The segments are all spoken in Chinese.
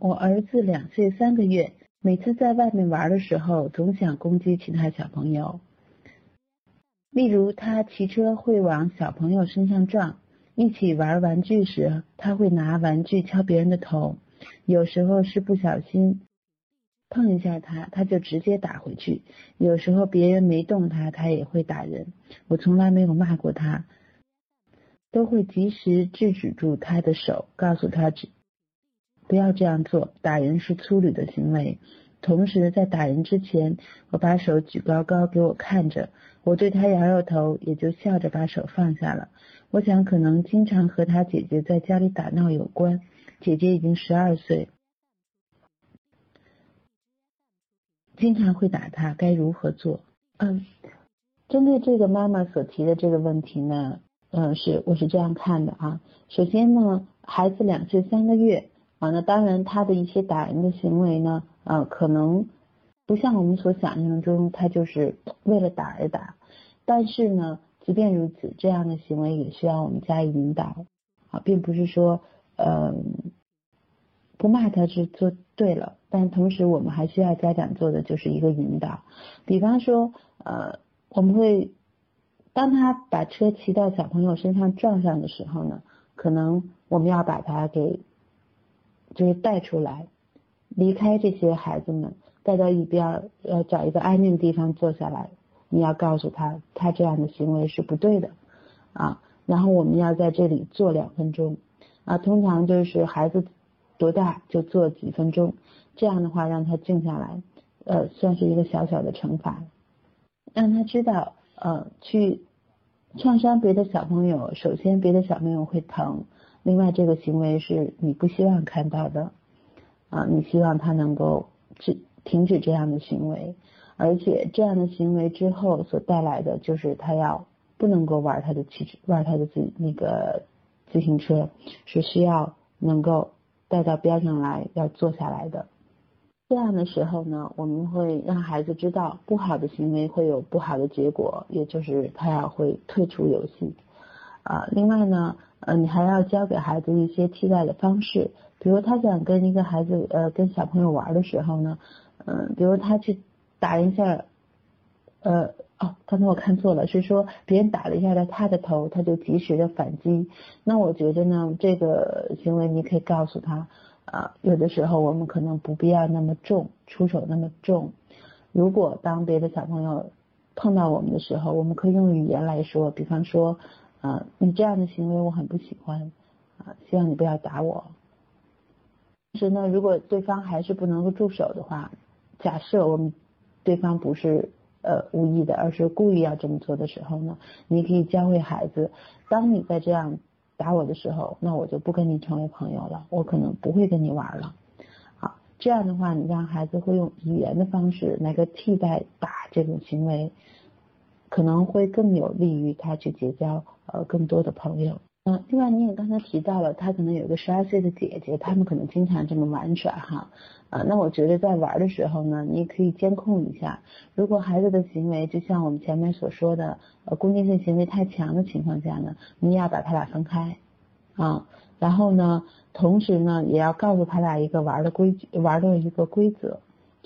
我儿子两岁三个月，每次在外面玩的时候，总想攻击其他小朋友。例如，他骑车会往小朋友身上撞；一起玩玩具时，他会拿玩具敲别人的头。有时候是不小心碰一下他，他就直接打回去；有时候别人没动他，他也会打人。我从来没有骂过他，都会及时制止住他的手，告诉他不要这样做，打人是粗鲁的行为。同时，在打人之前，我把手举高高给我看着，我对他摇摇头，也就笑着把手放下了。我想，可能经常和他姐姐在家里打闹有关。姐姐已经十二岁，经常会打他，该如何做？嗯，针对这个妈妈所提的这个问题呢，嗯，是我是这样看的啊。首先呢，孩子两岁三个月。啊，那当然，他的一些打人的行为呢，呃，可能不像我们所想象中，他就是为了打而打。但是呢，即便如此，这样的行为也需要我们加以引导啊，并不是说，嗯，不骂他是做对了，但同时我们还需要家长做的就是一个引导。比方说，呃，我们会当他把车骑到小朋友身上撞上的时候呢，可能我们要把他给。就是带出来，离开这些孩子们，带到一边，呃，找一个安静的地方坐下来。你要告诉他，他这样的行为是不对的，啊，然后我们要在这里坐两分钟，啊，通常就是孩子多大就坐几分钟，这样的话让他静下来，呃，算是一个小小的惩罚，让他知道，呃，去创伤别的小朋友，首先别的小朋友会疼。另外，这个行为是你不希望看到的，啊，你希望他能够止停止这样的行为，而且这样的行为之后所带来的就是他要不能够玩他的汽车，玩他的自那个自行车，是需要能够带到边上来要坐下来的。这样的时候呢，我们会让孩子知道不好的行为会有不好的结果，也就是他要会退出游戏。啊，另外呢。呃，你还要教给孩子一些替代的方式，比如他想跟一个孩子呃跟小朋友玩的时候呢，嗯，比如他去打一下，呃，哦，刚才我看错了，是说别人打了一下他的头，他就及时的反击。那我觉得呢，这个行为你可以告诉他，啊，有的时候我们可能不必要那么重，出手那么重。如果当别的小朋友碰到我们的时候，我们可以用语言来说，比方说。啊，你这样的行为我很不喜欢，啊，希望你不要打我。其实呢，如果对方还是不能够住手的话，假设我们对方不是呃无意的，而是故意要这么做的时候呢，你可以教会孩子，当你在这样打我的时候，那我就不跟你成为朋友了，我可能不会跟你玩了。好，这样的话，你让孩子会用语言的方式来个替代打这种行为。可能会更有利于他去结交呃更多的朋友。嗯，另外你也刚才提到了，他可能有一个十二岁的姐姐，他们可能经常这么玩耍哈。啊，那我觉得在玩的时候呢，你可以监控一下，如果孩子的行为就像我们前面所说的，呃，攻击性行为太强的情况下呢，你要把他俩分开啊。然后呢，同时呢，也要告诉他俩一个玩的规矩，玩的一个规则。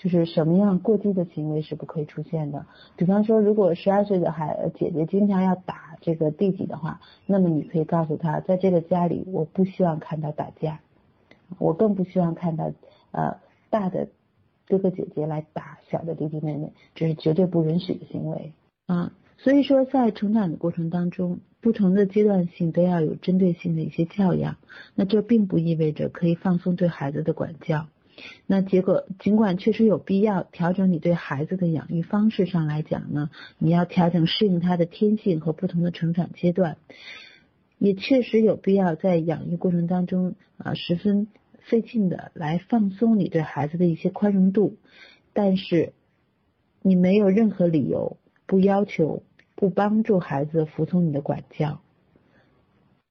就是什么样过激的行为是不可以出现的。比方说，如果十二岁的孩姐姐经常要打这个弟弟的话，那么你可以告诉他，在这个家里，我不希望看到打架，我更不希望看到呃大的哥哥姐姐来打小的弟弟妹妹，这是绝对不允许的行为啊。所以说，在成长的过程当中，不同的阶段性都要有针对性的一些教养。那这并不意味着可以放松对孩子的管教。那结果，尽管确实有必要调整你对孩子的养育方式上来讲呢，你要调整适应他的天性和不同的成长阶段，也确实有必要在养育过程当中啊十分费劲的来放松你对孩子的一些宽容度，但是你没有任何理由不要求、不帮助孩子服从你的管教。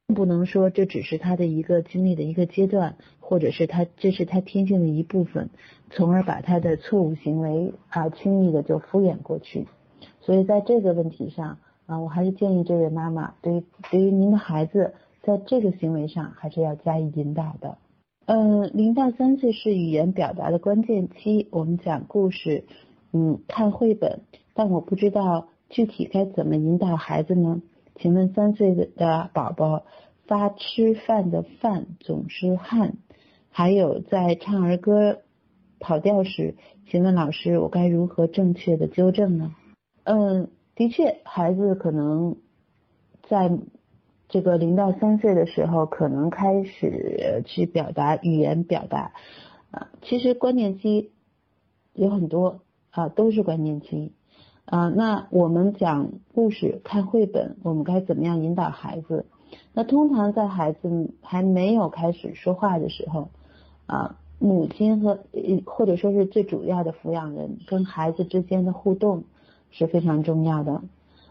不能说这只是他的一个经历的一个阶段，或者是他这是他天性的一部分，从而把他的错误行为啊轻易的就敷衍过去。所以在这个问题上啊，我还是建议这位妈妈对于对于您的孩子在这个行为上还是要加以引导的。嗯，零到三岁是语言表达的关键期，我们讲故事，嗯，看绘本，但我不知道具体该怎么引导孩子呢？请问三岁的宝宝发吃饭的饭总是汗，还有在唱儿歌跑调时，请问老师我该如何正确的纠正呢？嗯，的确，孩子可能在。这个零到三岁的时候，可能开始去表达语言表达，啊，其实关键期有很多啊，都是关键期啊。那我们讲故事、看绘本，我们该怎么样引导孩子？那通常在孩子还没有开始说话的时候，啊，母亲和或者说是最主要的抚养人跟孩子之间的互动是非常重要的。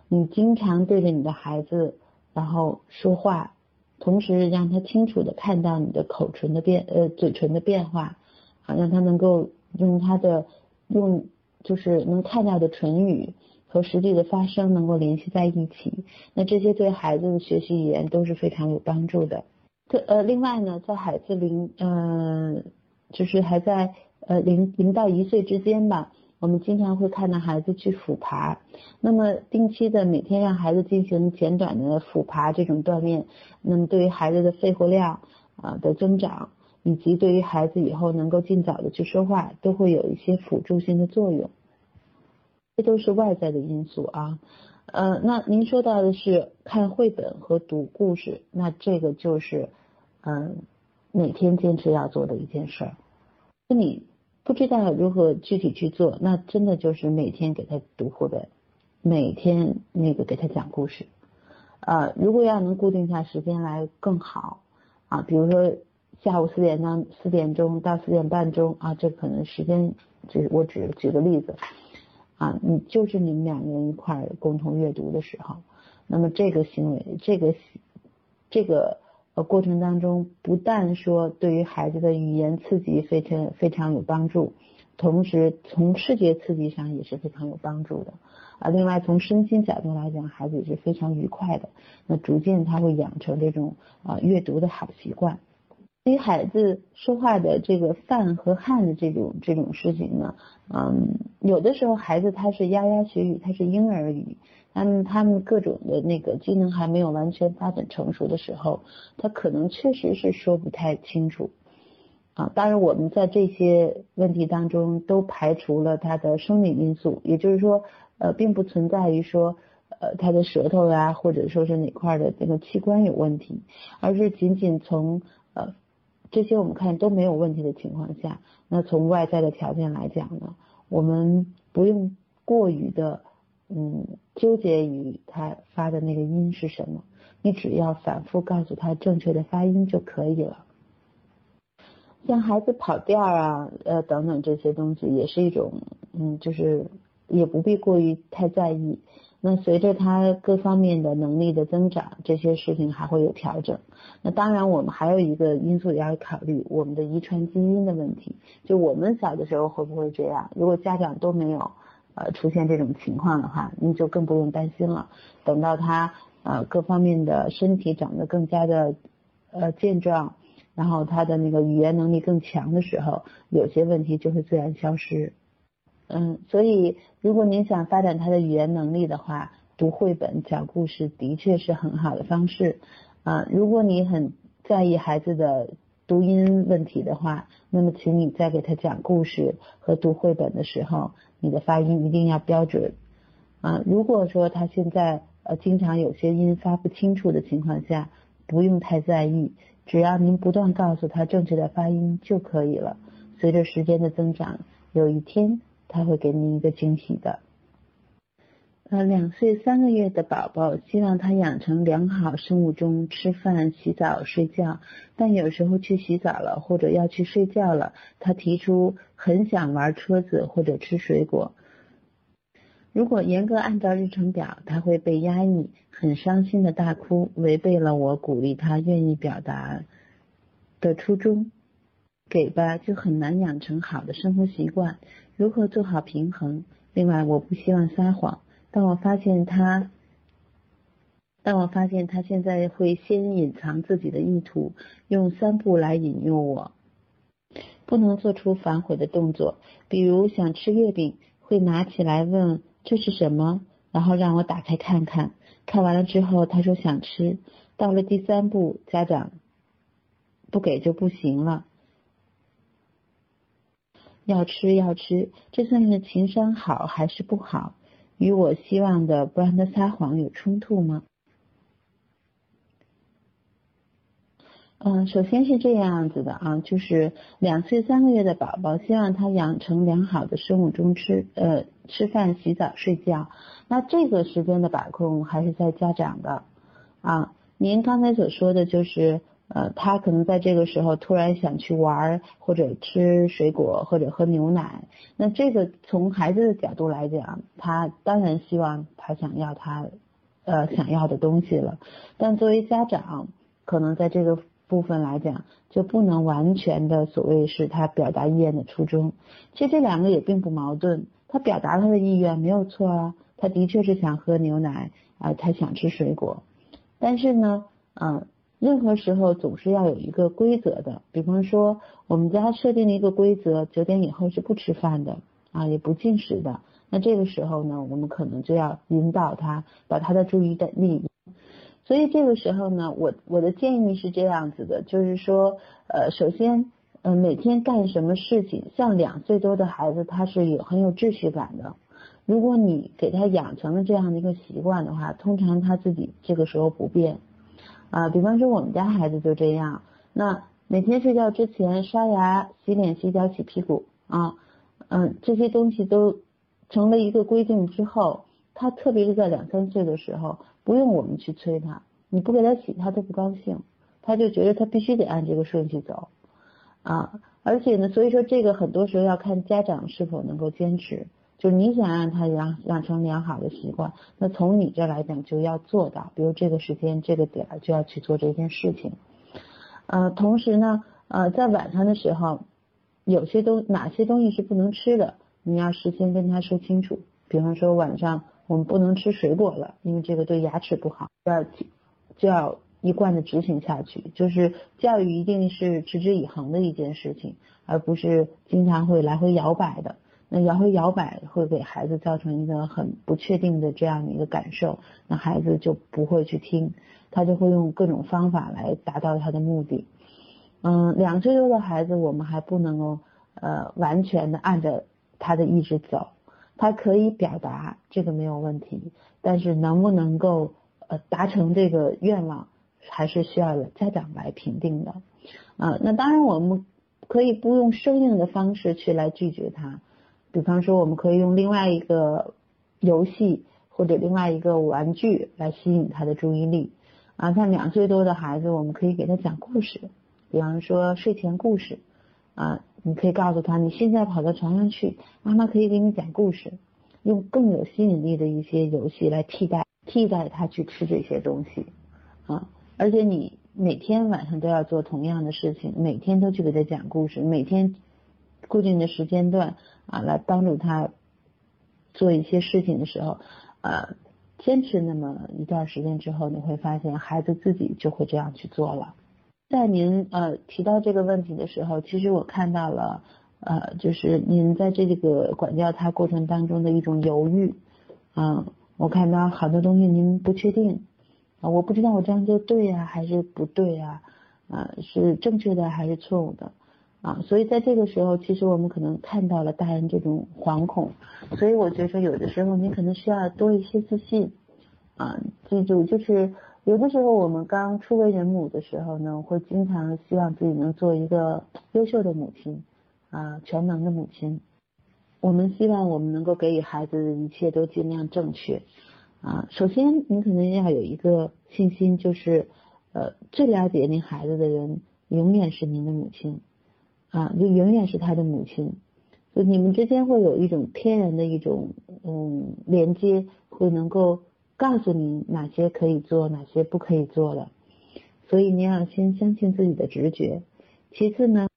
你经常对着你的孩子。然后说话，同时让他清楚的看到你的口唇的变呃嘴唇的变化，好，让他能够用他的用就是能看到的唇语和实际的发声能够联系在一起，那这些对孩子的学习语言都是非常有帮助的。特呃另外呢，在孩子零嗯就是还在呃零零到一岁之间吧。我们经常会看到孩子去俯爬，那么定期的每天让孩子进行简短的俯爬这种锻炼，那么对于孩子的肺活量啊的增长，以及对于孩子以后能够尽早的去说话，都会有一些辅助性的作用。这都是外在的因素啊，呃，那您说到的是看绘本和读故事，那这个就是嗯每天坚持要做的一件事儿，那你。不知道如何具体去做，那真的就是每天给他读绘本，每天那个给他讲故事。呃，如果要能固定下时间来更好啊，比如说下午四点到四点钟到四点半钟啊，这可能时间就是我只举个例子啊，你就是你们两个人一块共同阅读的时候，那么这个行为，这个这个。呃，过程当中不但说对于孩子的语言刺激非常非常有帮助，同时从视觉刺激上也是非常有帮助的啊。另外从身心角度来讲，孩子也是非常愉快的。那逐渐他会养成这种啊阅读的好习惯。对于孩子说话的这个饭和汗的这种这种事情呢，嗯，有的时候孩子他是牙牙学语，他是婴儿语。他们他们各种的那个机能还没有完全发展成熟的时候，他可能确实是说不太清楚啊。当然，我们在这些问题当中都排除了他的生理因素，也就是说，呃，并不存在于说，呃，他的舌头呀，或者说是哪块的这个器官有问题，而是仅仅从呃这些我们看都没有问题的情况下，那从外在的条件来讲呢，我们不用过于的。嗯，纠结于他发的那个音是什么，你只要反复告诉他正确的发音就可以了。像孩子跑调啊，呃等等这些东西，也是一种，嗯，就是也不必过于太在意。那随着他各方面的能力的增长，这些事情还会有调整。那当然，我们还有一个因素也要考虑，我们的遗传基因的问题。就我们小的时候会不会这样？如果家长都没有。呃，出现这种情况的话，你就更不用担心了。等到他呃各方面的身体长得更加的呃健壮，然后他的那个语言能力更强的时候，有些问题就会自然消失。嗯，所以如果您想发展他的语言能力的话，读绘本、讲故事的确是很好的方式。啊，如果你很在意孩子的读音问题的话，那么请你在给他讲故事和读绘本的时候。你的发音一定要标准啊！如果说他现在呃经常有些音发不清楚的情况下，不用太在意，只要您不断告诉他正确的发音就可以了。随着时间的增长，有一天他会给您一个惊喜的。呃，两岁三个月的宝宝，希望他养成良好生物钟，吃饭、洗澡、睡觉。但有时候去洗澡了，或者要去睡觉了，他提出很想玩车子或者吃水果。如果严格按照日程表，他会被压抑，很伤心的大哭，违背了我鼓励他愿意表达的初衷。给吧，就很难养成好的生活习惯。如何做好平衡？另外，我不希望撒谎。当我发现他，当我发现他现在会先隐藏自己的意图，用三步来引诱我，不能做出反悔的动作，比如想吃月饼，会拿起来问这是什么，然后让我打开看看，看完了之后他说想吃，到了第三步，家长不给就不行了，要吃要吃，这算是情商好还是不好？与我希望的不让他撒谎有冲突吗？嗯，首先是这样子的啊，就是两岁三个月的宝宝，希望他养成良好的生物钟，吃呃吃饭、洗澡、睡觉。那这个时间的把控还是在家长的啊。您刚才所说的就是呃，他可能在这个时候突然想去玩，或者吃水果，或者喝牛奶。那这个从孩子的角度来讲，他当然希望他想要他呃想要的东西了。但作为家长，可能在这个。部分来讲，就不能完全的所谓是他表达意愿的初衷。其实这两个也并不矛盾，他表达他的意愿没有错啊，他的确是想喝牛奶啊，他想吃水果。但是呢，嗯，任何时候总是要有一个规则的。比方说，我们家设定了一个规则，九点以后是不吃饭的啊，也不进食的。那这个时候呢，我们可能就要引导他，把他的注意力。所以这个时候呢，我我的建议是这样子的，就是说，呃，首先，嗯，每天干什么事情，像两岁多的孩子，他是有很有秩序感的。如果你给他养成了这样的一个习惯的话，通常他自己这个时候不变。啊，比方说我们家孩子就这样，那每天睡觉之前刷牙、洗脸、洗脚、洗屁股啊，嗯，这些东西都成了一个规定之后，他特别是在两三岁的时候。不用我们去催他，你不给他洗，他都不高兴，他就觉得他必须得按这个顺序走，啊，而且呢，所以说这个很多时候要看家长是否能够坚持，就是你想让他养养成良好的习惯，那从你这来讲就要做到，比如这个时间这个点儿就要去做这件事情，呃，同时呢，呃，在晚上的时候，有些东哪些东西是不能吃的，你要事先跟他说清楚，比方说晚上。我们不能吃水果了，因为这个对牙齿不好。要就要一贯的执行下去，就是教育一定是持之以恒的一件事情，而不是经常会来回摇摆的。那来回摇摆会给孩子造成一个很不确定的这样的一个感受，那孩子就不会去听，他就会用各种方法来达到他的目的。嗯，两岁多的孩子，我们还不能够呃完全的按着他的意志走。他可以表达这个没有问题，但是能不能够呃达成这个愿望，还是需要家长来评定的啊。那当然我们可以不用生硬的方式去来拒绝他，比方说我们可以用另外一个游戏或者另外一个玩具来吸引他的注意力啊。像两岁多的孩子，我们可以给他讲故事，比方说睡前故事啊。你可以告诉他，你现在跑到床上去，妈妈可以给你讲故事，用更有吸引力的一些游戏来替代替代他去吃这些东西啊！而且你每天晚上都要做同样的事情，每天都去给他讲故事，每天固定的时间段啊，来帮助他做一些事情的时候，呃，坚持那么一段时间之后，你会发现孩子自己就会这样去做了。在您呃提到这个问题的时候，其实我看到了呃，就是您在这个管教他过程当中的一种犹豫，嗯，我看到好多东西您不确定啊，我不知道我这样做对呀还是不对呀，啊，是正确的还是错误的啊，所以在这个时候，其实我们可能看到了大人这种惶恐，所以我觉得有的时候您可能需要多一些自信啊，记住就是。有的时候，我们刚初为人母的时候呢，会经常希望自己能做一个优秀的母亲，啊，全能的母亲。我们希望我们能够给予孩子的一切都尽量正确，啊，首先您可能要有一个信心，就是呃，最了解您孩子的人永远是您的母亲，啊，就永远是他的母亲，就你们之间会有一种天然的一种嗯连接，会能够。告诉你哪些可以做，哪些不可以做的，所以你要先相信自己的直觉。其次呢，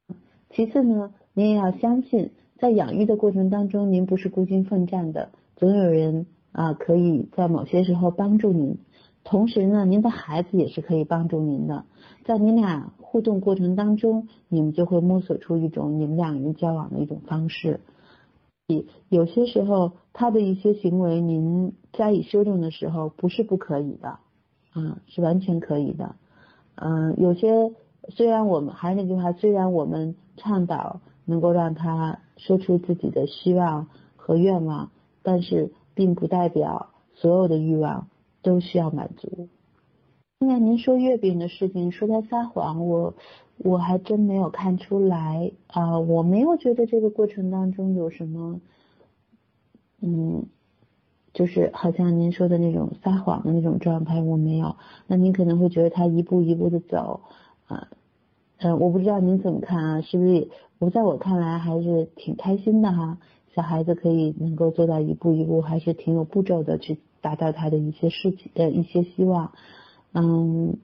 其次呢，你也要相信，在养育的过程当中，您不是孤军奋战的，总有人啊可以在某些时候帮助您。同时呢，您的孩子也是可以帮助您的，在你俩互动过程当中，你们就会摸索出一种你们两个人交往的一种方式。有些时候他的一些行为，您加以修正的时候，不是不可以的，啊，是完全可以的。嗯，有些虽然我们还是那句话，虽然我们倡导能够让他说出自己的希望和愿望，但是并不代表所有的欲望都需要满足。现在您说月饼的事情，说他撒谎，我。我还真没有看出来啊，我没有觉得这个过程当中有什么，嗯，就是好像您说的那种撒谎的那种状态，我没有。那您可能会觉得他一步一步的走，啊，嗯，我不知道您怎么看啊？是不是？我在我看来还是挺开心的哈，小孩子可以能够做到一步一步，还是挺有步骤的去达到他的一些事情的一些希望，嗯。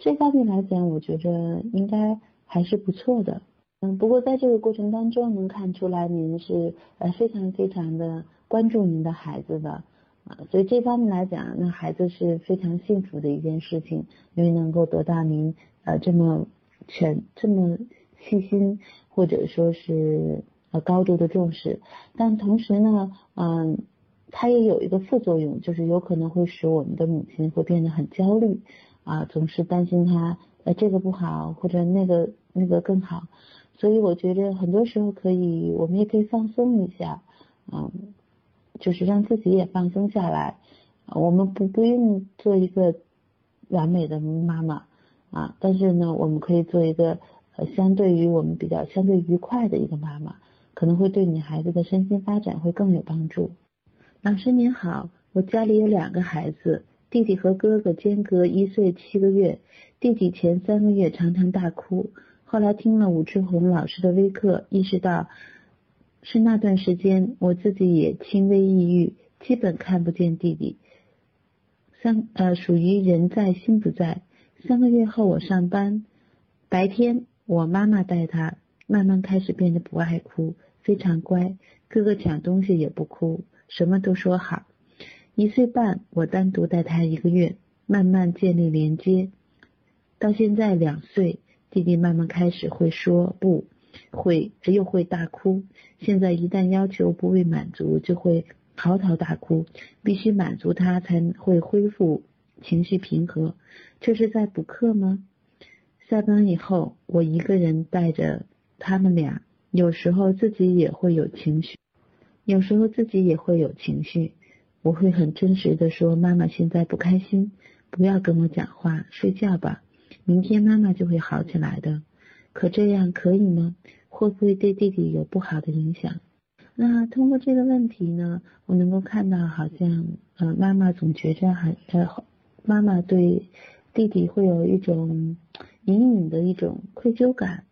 这方面来讲，我觉得应该还是不错的。嗯，不过在这个过程当中，能看出来您是呃非常非常的关注您的孩子的啊，所以这方面来讲，那孩子是非常幸福的一件事情，因为能够得到您呃这么全这么细心或者说是呃高度的重视。但同时呢，嗯，它也有一个副作用，就是有可能会使我们的母亲会变得很焦虑。啊，总是担心他呃这个不好或者那个那个更好，所以我觉得很多时候可以，我们也可以放松一下，嗯，就是让自己也放松下来，我们不不用做一个完美的妈妈啊，但是呢，我们可以做一个呃相对于我们比较相对愉快的一个妈妈，可能会对你孩子的身心发展会更有帮助。老师您好，我家里有两个孩子。弟弟和哥哥间隔一岁七个月，弟弟前三个月常常大哭，后来听了武志红老师的微课，意识到是那段时间我自己也轻微抑郁，基本看不见弟弟，三呃属于人在心不在。三个月后我上班，白天我妈妈带他，慢慢开始变得不爱哭，非常乖，哥哥抢东西也不哭，什么都说好。一岁半，我单独带他一个月，慢慢建立连接。到现在两岁，弟弟慢慢开始会说不，会又会大哭。现在一旦要求不被满足，就会嚎啕大哭，必须满足他才会恢复情绪平和。这是在补课吗？下班以后，我一个人带着他们俩，有时候自己也会有情绪，有时候自己也会有情绪。我会很真实的说，妈妈现在不开心，不要跟我讲话，睡觉吧，明天妈妈就会好起来的。可这样可以吗？会不会对弟弟有不好的影响？那通过这个问题呢，我能够看到，好像呃，妈妈总觉着很呃，妈妈对弟弟会有一种隐隐的一种愧疚感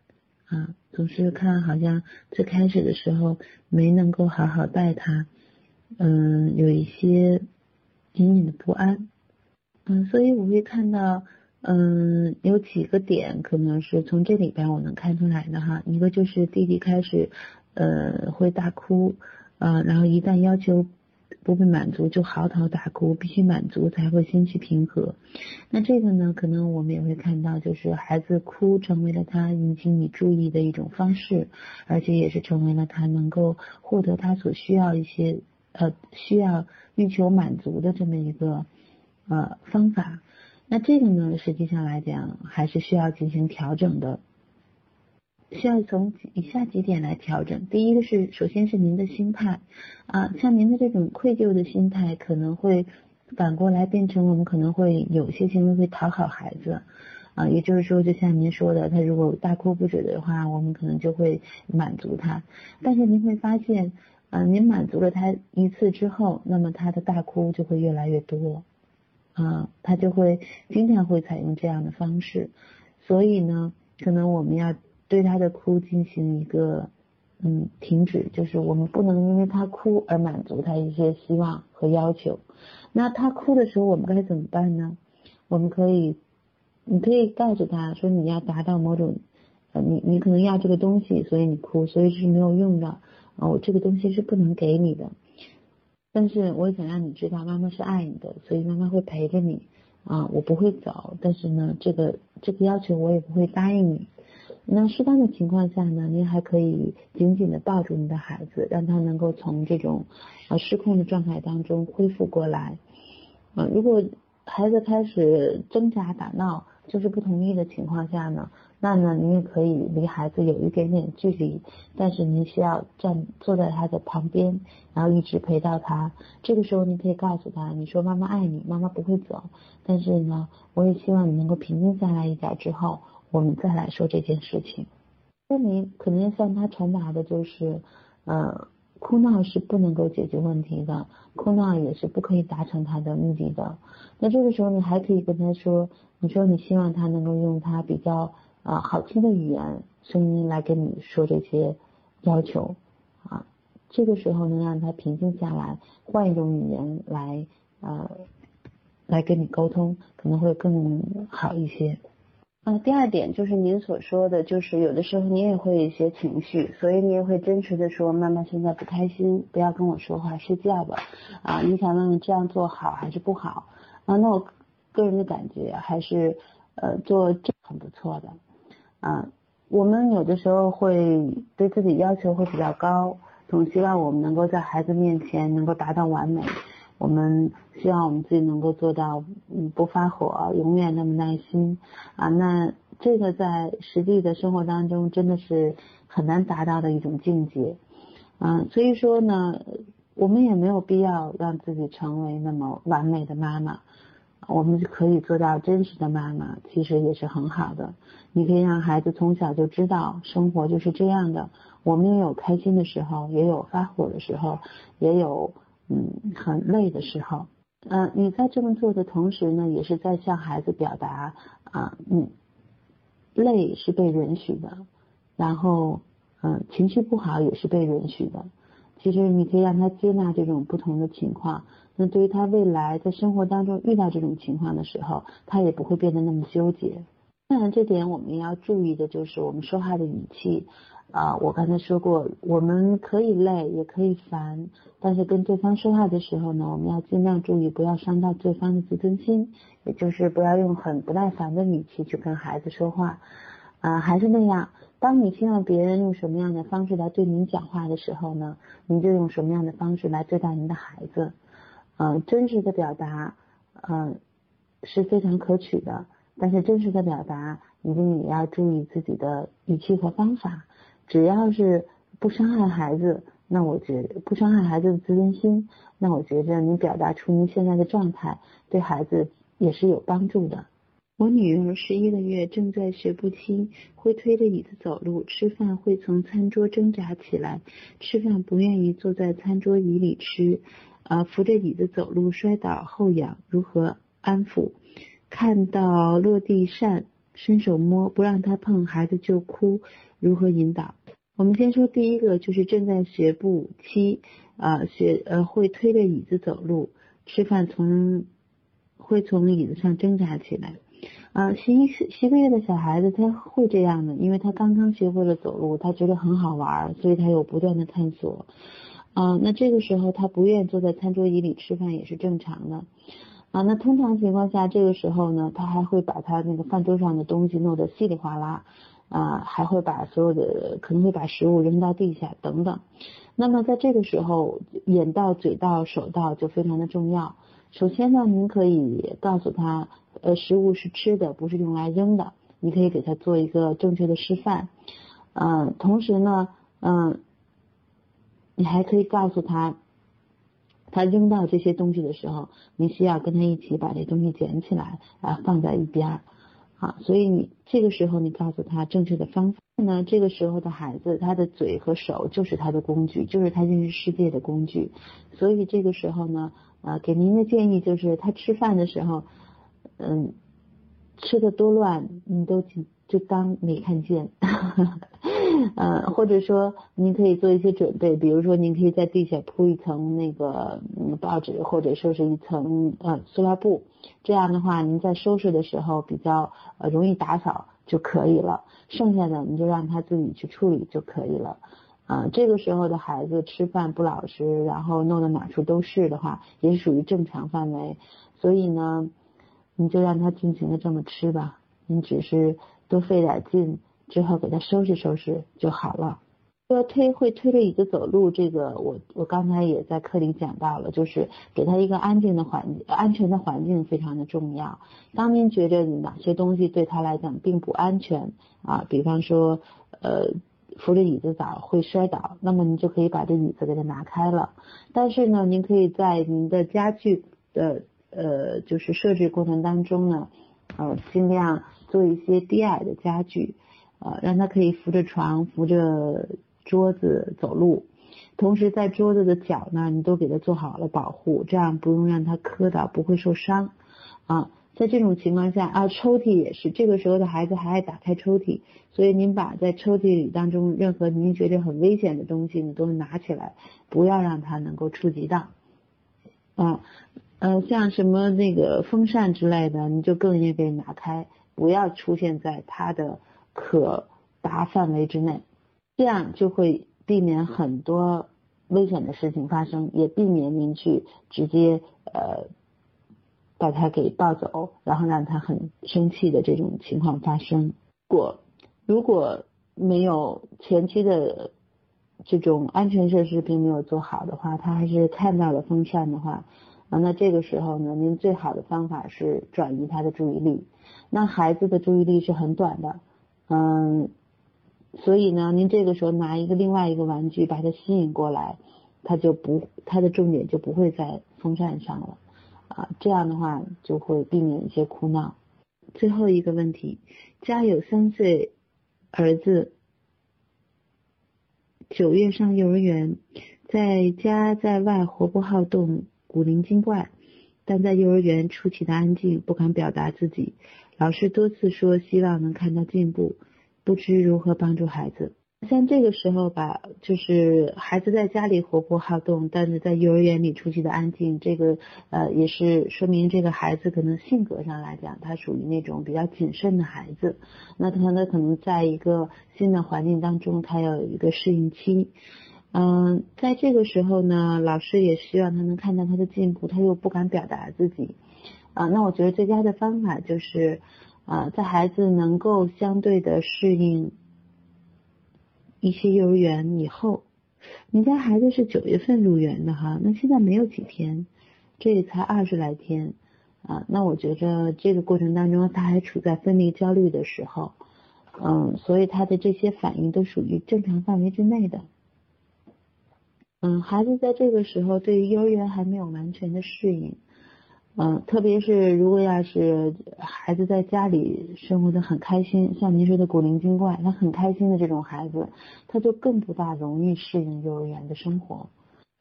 啊，总是看好像最开始的时候没能够好好带他。嗯，有一些隐隐的不安，嗯，所以我会看到，嗯，有几个点可能是从这里边我能看出来的哈。一个就是弟弟开始，呃，会大哭，啊，然后一旦要求不被满足就嚎啕大哭，必须满足才会心绪平和。那这个呢，可能我们也会看到，就是孩子哭成为了他引起你注意的一种方式，而且也是成为了他能够获得他所需要一些。呃，需要欲求满足的这么一个呃方法，那这个呢，实际上来讲还是需要进行调整的，需要从以下几点来调整。第一个是，首先是您的心态啊，像您的这种愧疚的心态，可能会反过来变成我们可能会有些行为会讨好孩子啊，也就是说，就像您说的，他如果大哭不止的话，我们可能就会满足他，但是您会发现。啊，您满足了他一次之后，那么他的大哭就会越来越多，啊，他就会经常会采用这样的方式，所以呢，可能我们要对他的哭进行一个嗯停止，就是我们不能因为他哭而满足他一些希望和要求。那他哭的时候，我们该怎么办呢？我们可以，你可以告诉他说，你要达到某种，呃，你你可能要这个东西，所以你哭，所以是没有用的。啊，我这个东西是不能给你的，但是我想让你知道，妈妈是爱你的，所以妈妈会陪着你，啊，我不会走，但是呢，这个这个要求我也不会答应你。那适当的情况下呢，您还可以紧紧的抱住你的孩子，让他能够从这种呃失控的状态当中恢复过来。啊，如果孩子开始挣扎打闹，就是不同意的情况下呢，那呢，您也可以离孩子有一点点距离，但是您需要站坐在他的旁边，然后一直陪到他。这个时候，你可以告诉他，你说妈妈爱你，妈妈不会走，但是呢，我也希望你能够平静下来一点之后。我们再来说这件事情，那你可能向他传达的就是，呃，哭闹是不能够解决问题的，哭闹也是不可以达成他的目的的。那这个时候你还可以跟他说，你说你希望他能够用他比较啊好听的语言声音来跟你说这些要求啊，这个时候能让他平静下来，换一种语言来呃来跟你沟通，可能会更好一些。嗯，第二点就是您所说的，就是有的时候你也会有一些情绪，所以你也会真实的说，妈妈现在不开心，不要跟我说话，睡觉吧。啊，你想问问这样做好还是不好？啊，那我个人的感觉还是，呃，做这很不错的。啊，我们有的时候会对自己要求会比较高，总希望我们能够在孩子面前能够达到完美。我们希望我们自己能够做到，嗯，不发火，永远那么耐心啊。那这个在实际的生活当中真的是很难达到的一种境界，嗯，所以说呢，我们也没有必要让自己成为那么完美的妈妈，我们可以做到真实的妈妈，其实也是很好的。你可以让孩子从小就知道生活就是这样的，我们也有开心的时候，也有发火的时候，也有。嗯，很累的时候，嗯，你在这么做的同时呢，也是在向孩子表达啊，嗯，累是被允许的，然后，嗯，情绪不好也是被允许的。其实你可以让他接纳这种不同的情况，那对于他未来在生活当中遇到这种情况的时候，他也不会变得那么纠结。当然，这点我们要注意的就是我们说话的语气。啊，我刚才说过，我们可以累，也可以烦，但是跟对方说话的时候呢，我们要尽量注意，不要伤到对方的自尊心，也就是不要用很不耐烦的语气去跟孩子说话。啊，还是那样，当你希望别人用什么样的方式来对您讲话的时候呢，您就用什么样的方式来对待您的孩子。嗯，真实的表达，嗯，是非常可取的，但是真实的表达一定也要注意自己的语气和方法。只要是不伤害孩子，那我觉得不伤害孩子的自尊心，那我觉着你表达出您现在的状态，对孩子也是有帮助的。我女儿十一个月，正在学步期，会推着椅子走路，吃饭会从餐桌挣扎起来，吃饭不愿意坐在餐桌椅里吃，啊，扶着椅子走路摔倒后仰，如何安抚？看到落地扇。伸手摸，不让他碰，孩子就哭。如何引导？我们先说第一个，就是正在学步期，啊，学呃会推着椅子走路，吃饭从会从椅子上挣扎起来，啊，十一十个月的小孩子他会这样的，因为他刚刚学会了走路，他觉得很好玩，所以他有不断的探索，啊，那这个时候他不愿坐在餐桌椅里吃饭也是正常的。啊，那通常情况下，这个时候呢，他还会把他那个饭桌上的东西弄得稀里哗啦，啊，还会把所有的可能会把食物扔到地下等等。那么在这个时候，眼到、嘴到、手到就非常的重要。首先呢，您可以告诉他，呃，食物是吃的，不是用来扔的。你可以给他做一个正确的示范。嗯，同时呢，嗯，你还可以告诉他。他扔到这些东西的时候，你需要跟他一起把这东西捡起来，啊，放在一边儿，啊，所以你这个时候你告诉他正确的方法呢，这个时候的孩子他的嘴和手就是他的工具，就是他认识世界的工具，所以这个时候呢，啊，给您的建议就是他吃饭的时候，嗯，吃的多乱，你都就当没看见。呃，或者说您可以做一些准备，比如说您可以在地下铺一层那个报纸，或者说是一层呃塑料布，这样的话您在收拾的时候比较呃容易打扫就可以了。剩下的你就让他自己去处理就可以了。啊，这个时候的孩子吃饭不老实，然后弄得哪处都是的话，也是属于正常范围。所以呢，你就让他尽情的这么吃吧，你只是多费点劲，之后给他收拾收拾就好了。说推会推着椅子走路，这个我我刚才也在课里讲到了，就是给他一个安静的环境，安全的环境非常的重要。当您觉得哪些东西对他来讲并不安全啊，比方说呃扶着椅子走会摔倒，那么您就可以把这椅子给他拿开了。但是呢，您可以在您的家具的呃就是设置过程当中呢，呃尽量做一些低矮的家具，呃让他可以扶着床扶着。桌子走路，同时在桌子的脚呢，你都给他做好了保护，这样不用让他磕到，不会受伤啊。在这种情况下啊，抽屉也是，这个时候的孩子还爱打开抽屉，所以您把在抽屉里当中任何您觉得很危险的东西，你都拿起来，不要让他能够触及到啊。呃，像什么那个风扇之类的，你就更应该拿开，不要出现在他的可达范围之内。这样就会避免很多危险的事情发生，也避免您去直接呃把他给抱走，然后让他很生气的这种情况发生。如果如果没有前期的这种安全设施并没有做好的话，他还是看到了风扇的话，啊，那这个时候呢，您最好的方法是转移他的注意力。那孩子的注意力是很短的，嗯。所以呢，您这个时候拿一个另外一个玩具把它吸引过来，它就不，它的重点就不会在风扇上了，啊，这样的话就会避免一些哭闹。最后一个问题，家有三岁儿子，九月上幼儿园，在家在外活泼好动，古灵精怪，但在幼儿园出奇的安静，不敢表达自己。老师多次说希望能看到进步。不知如何帮助孩子，像这个时候吧，就是孩子在家里活泼好动，但是在幼儿园里出奇的安静，这个呃也是说明这个孩子可能性格上来讲，他属于那种比较谨慎的孩子，那他呢可能在一个新的环境当中，他要有一个适应期，嗯，在这个时候呢，老师也希望他能看到他的进步，他又不敢表达自己，啊，那我觉得最佳的方法就是。啊，在孩子能够相对的适应一些幼儿园以后，你家孩子是九月份入园的哈，那现在没有几天，这也才二十来天。啊，那我觉着这个过程当中他还处在分离焦虑的时候，嗯，所以他的这些反应都属于正常范围之内的，嗯，孩子在这个时候对于幼儿园还没有完全的适应。嗯，特别是如果要是孩子在家里生活的很开心，像您说的古灵精怪，他很开心的这种孩子，他就更不大容易适应幼儿园的生活。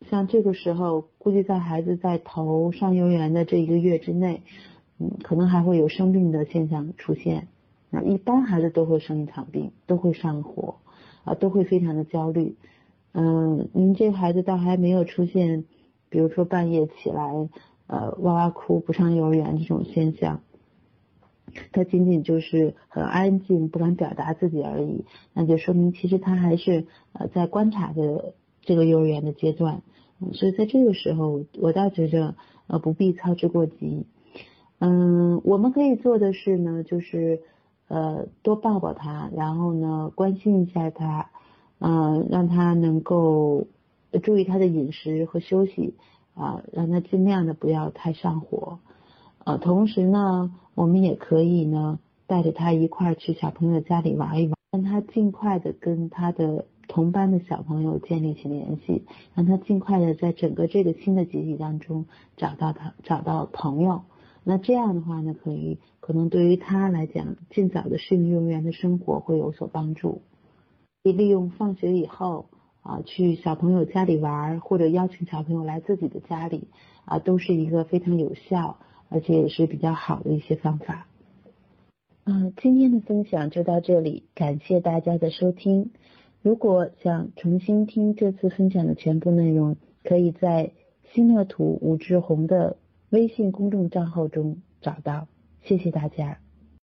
像这个时候，估计在孩子在头上幼儿园的这一个月之内，嗯，可能还会有生病的现象出现。那一般孩子都会生一场病，都会上火，啊，都会非常的焦虑。嗯，您这孩子倒还没有出现，比如说半夜起来。呃，哇哇哭不上幼儿园这种现象，他仅仅就是很安静，不敢表达自己而已，那就说明其实他还是呃在观察的这个幼儿园的阶段，所以在这个时候，我倒觉着呃不必操之过急。嗯，我们可以做的是呢，就是呃多抱抱他，然后呢关心一下他，嗯，让他能够注意他的饮食和休息。啊，让他尽量的不要太上火，呃，同时呢，我们也可以呢带着他一块儿去小朋友家里玩一玩，让他尽快的跟他的同班的小朋友建立起联系，让他尽快的在整个这个新的集体当中找到他找到朋友。那这样的话呢，可以可能对于他来讲，尽早的适应幼儿园的生活会有所帮助。可以利用放学以后。啊，去小朋友家里玩，或者邀请小朋友来自己的家里，啊，都是一个非常有效，而且也是比较好的一些方法。嗯，今天的分享就到这里，感谢大家的收听。如果想重新听这次分享的全部内容，可以在新乐图武志红的微信公众账号中找到。谢谢大家。